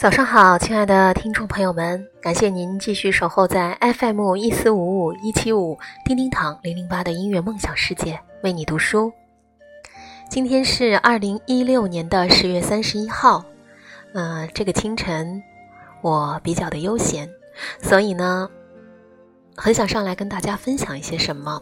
早上好，亲爱的听众朋友们，感谢您继续守候在 FM 一四五五一七五叮叮堂零零八的音乐梦想世界，为你读书。今天是二零一六年的十月三十一号，呃，这个清晨我比较的悠闲，所以呢，很想上来跟大家分享一些什么。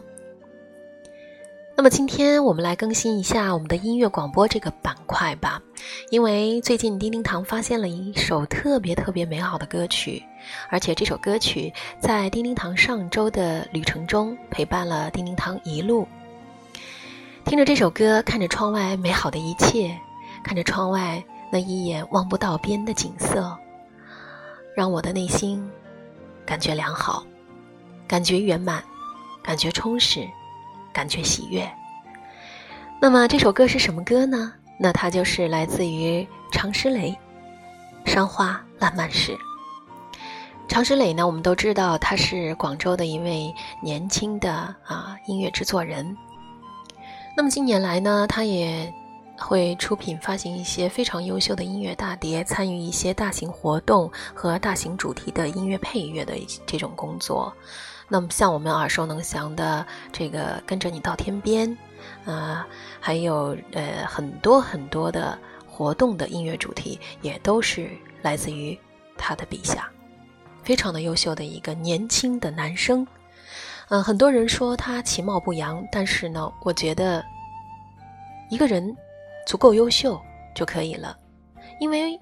那么今天我们来更新一下我们的音乐广播这个板块吧，因为最近叮叮堂发现了一首特别特别美好的歌曲，而且这首歌曲在叮叮堂上周的旅程中陪伴了叮叮堂一路。听着这首歌，看着窗外美好的一切，看着窗外那一眼望不到边的景色，让我的内心感觉良好，感觉圆满，感觉充实。感觉喜悦。那么这首歌是什么歌呢？那它就是来自于常石磊，《山花烂漫时》。常石磊呢，我们都知道他是广州的一位年轻的啊音乐制作人。那么近年来呢，他也会出品发行一些非常优秀的音乐大碟，参与一些大型活动和大型主题的音乐配乐的这种工作。那么，像我们耳熟能详的这个“跟着你到天边”，啊，还有呃很多很多的活动的音乐主题，也都是来自于他的笔下，非常的优秀的一个年轻的男生。嗯，很多人说他其貌不扬，但是呢，我觉得一个人足够优秀就可以了，因为。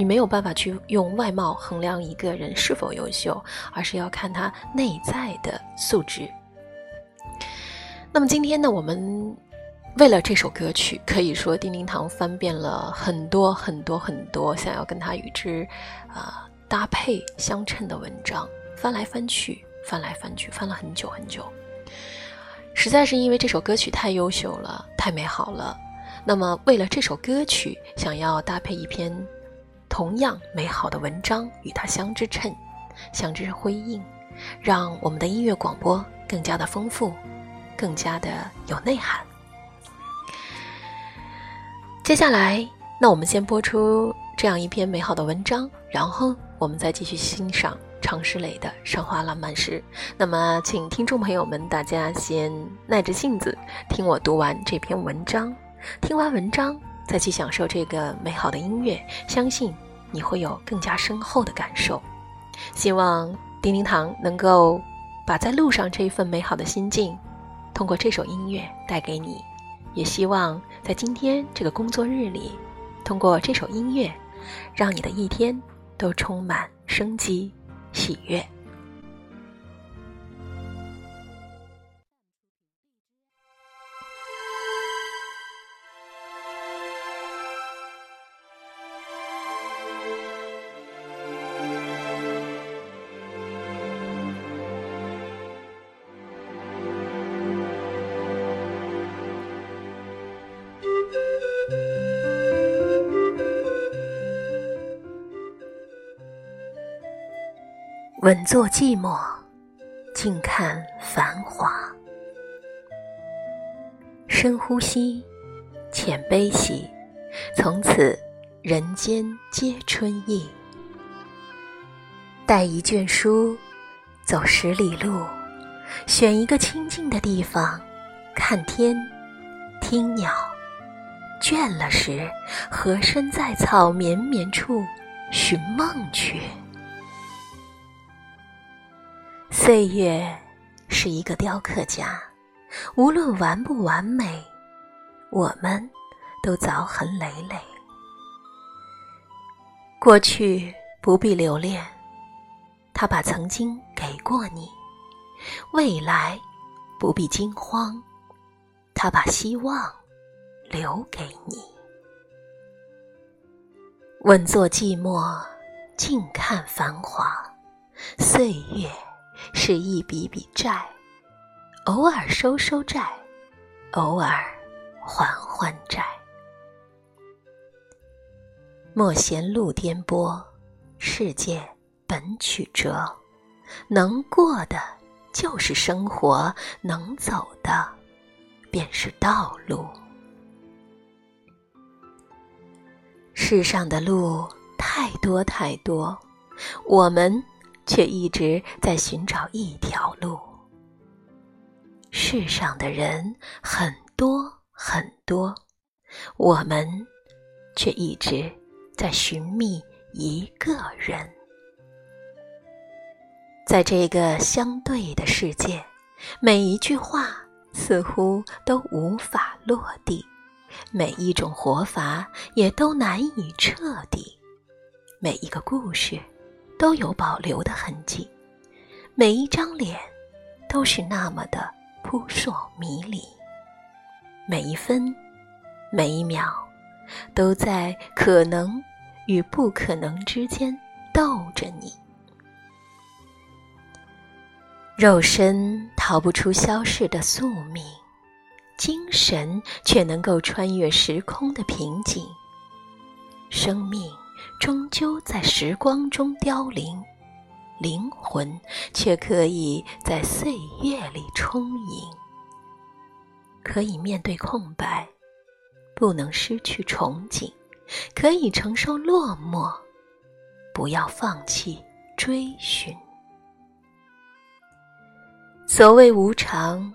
你没有办法去用外貌衡量一个人是否优秀，而是要看他内在的素质。那么今天呢，我们为了这首歌曲，可以说叮叮堂翻遍了很多很多很多想要跟他与之啊搭配相称的文章，翻来翻去，翻来翻去，翻了很久很久。实在是因为这首歌曲太优秀了，太美好了。那么为了这首歌曲，想要搭配一篇。同样美好的文章与它相之衬，相之辉映，让我们的音乐广播更加的丰富，更加的有内涵。接下来，那我们先播出这样一篇美好的文章，然后我们再继续欣赏常石磊的《山花烂漫时》。那么，请听众朋友们，大家先耐着性子听我读完这篇文章，听完文章。再去享受这个美好的音乐，相信你会有更加深厚的感受。希望叮叮堂能够把在路上这一份美好的心境，通过这首音乐带给你。也希望在今天这个工作日里，通过这首音乐，让你的一天都充满生机、喜悦。稳坐寂寞，静看繁华。深呼吸，浅悲喜，从此人间皆春意。带一卷书，走十里路，选一个清静的地方，看天，听鸟。倦了时，合身在草绵绵处，寻梦去。岁月是一个雕刻家，无论完不完美，我们都凿痕累累。过去不必留恋，他把曾经给过你；未来不必惊慌，他把希望留给你。稳坐寂寞，静看繁华，岁月。是一笔笔债，偶尔收收债，偶尔还还债。莫嫌路颠簸，世界本曲折，能过的就是生活，能走的便是道路。世上的路太多太多，我们却一直在寻找一条路。世上的人很多很多，我们却一直在寻觅一个人。在这个相对的世界，每一句话似乎都无法落地，每一种活法也都难以彻底，每一个故事都有保留的痕迹，每一张脸都是那么的扑朔迷离，每一分每一秒都在可能与不可能之间斗着你。肉身逃不出消逝的宿命，精神却能够穿越时空的瓶颈。生命终究在时光中凋零，灵魂却可以在岁月里充盈。可以面对空白，不能失去憧憬；可以承受落寞，不要放弃追寻。所谓无常，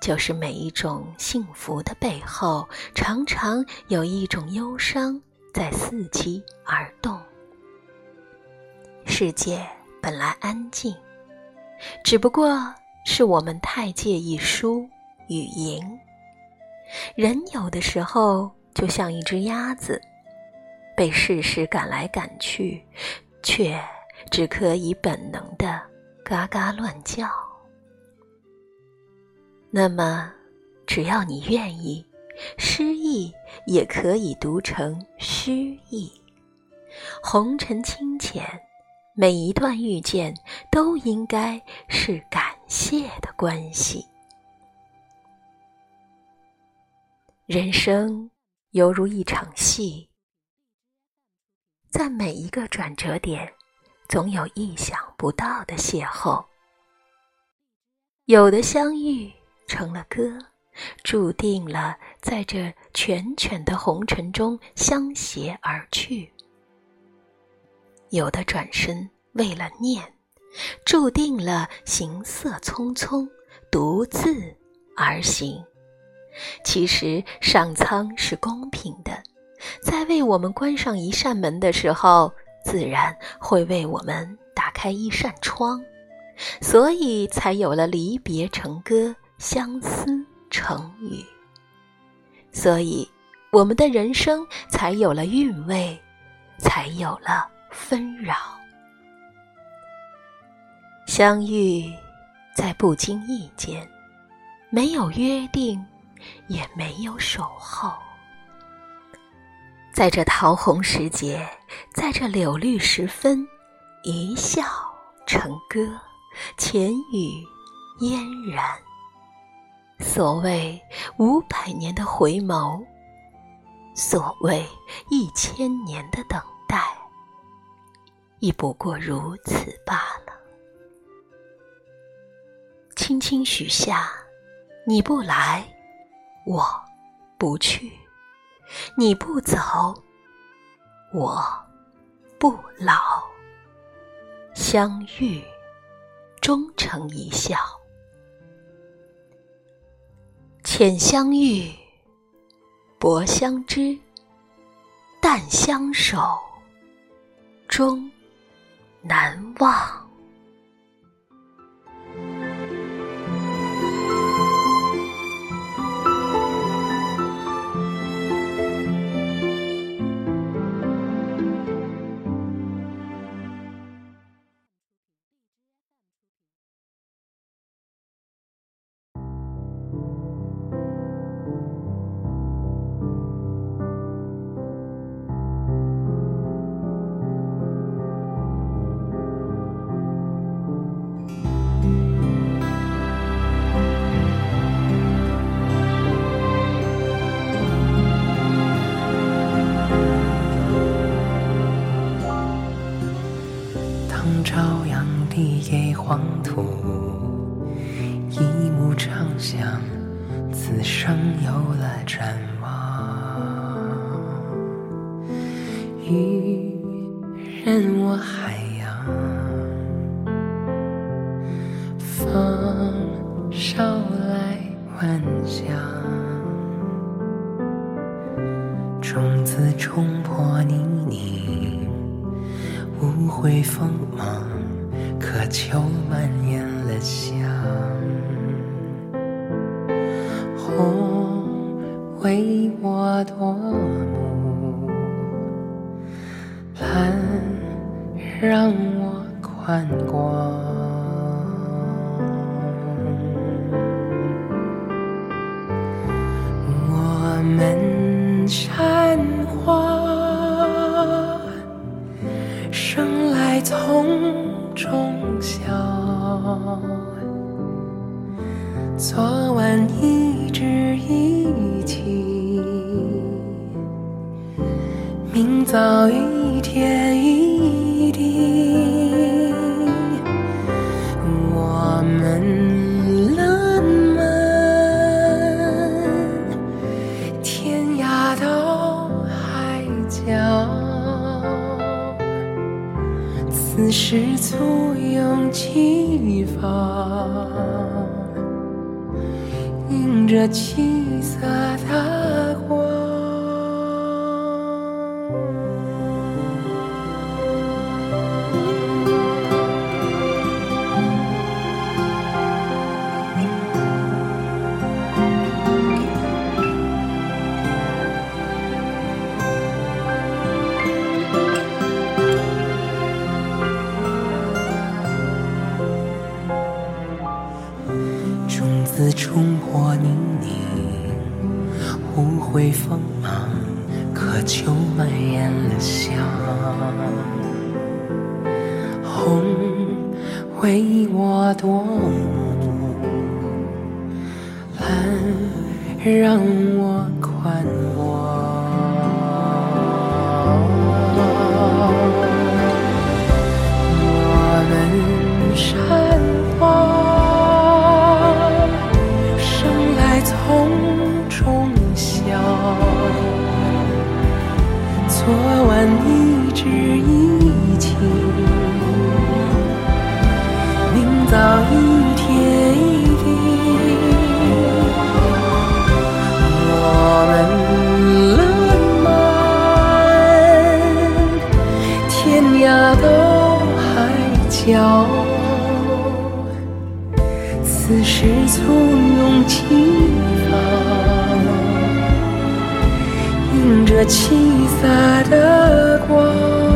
就是每一种幸福的背后，常常有一种忧伤在伺机而动。世界本来安静，只不过是我们太介意输与赢。人有的时候就像一只鸭子，被世事赶来赶去，却只可以本能的嘎嘎乱叫。那么，只要你愿意，诗意也可以读成诗意。红尘清浅，每一段遇见都应该是感谢的关系。人生犹如一场戏，在每一个转折点，总有意想不到的邂逅，有的相遇。成了歌，注定了在这缱绻的红尘中相携而去。有的转身为了念，注定了行色匆匆，独自而行。其实上苍是公平的，在为我们关上一扇门的时候，自然会为我们打开一扇窗，所以才有了离别成歌。相思成语，所以我们的人生才有了韵味，才有了纷扰。相遇在不经意间，没有约定，也没有守候。在这桃红时节，在这柳绿时分，一笑成歌，浅语嫣然。所谓五百年的回眸，所谓一千年的等待，亦不过如此罢了。轻轻许下，你不来，我不去；你不走，我不老。相遇，终成一笑。浅相遇，薄相知，淡相守，终难忘。朝阳递给黄土，一幕长相，此生有了展望。雨任我海洋，风捎来晚香，种子冲破泥泞，无悔锋芒，渴求蔓延了香。红为我夺目，蓝让我宽广。我们山花生来丛中笑，昨晚一枝一起，明早一天一是簇拥齐放，映着七色的蓝让我宽广。我们山花生来丛中笑，昨晚一枝一起，明早一海角，此时簇拥齐放，映着七色的光。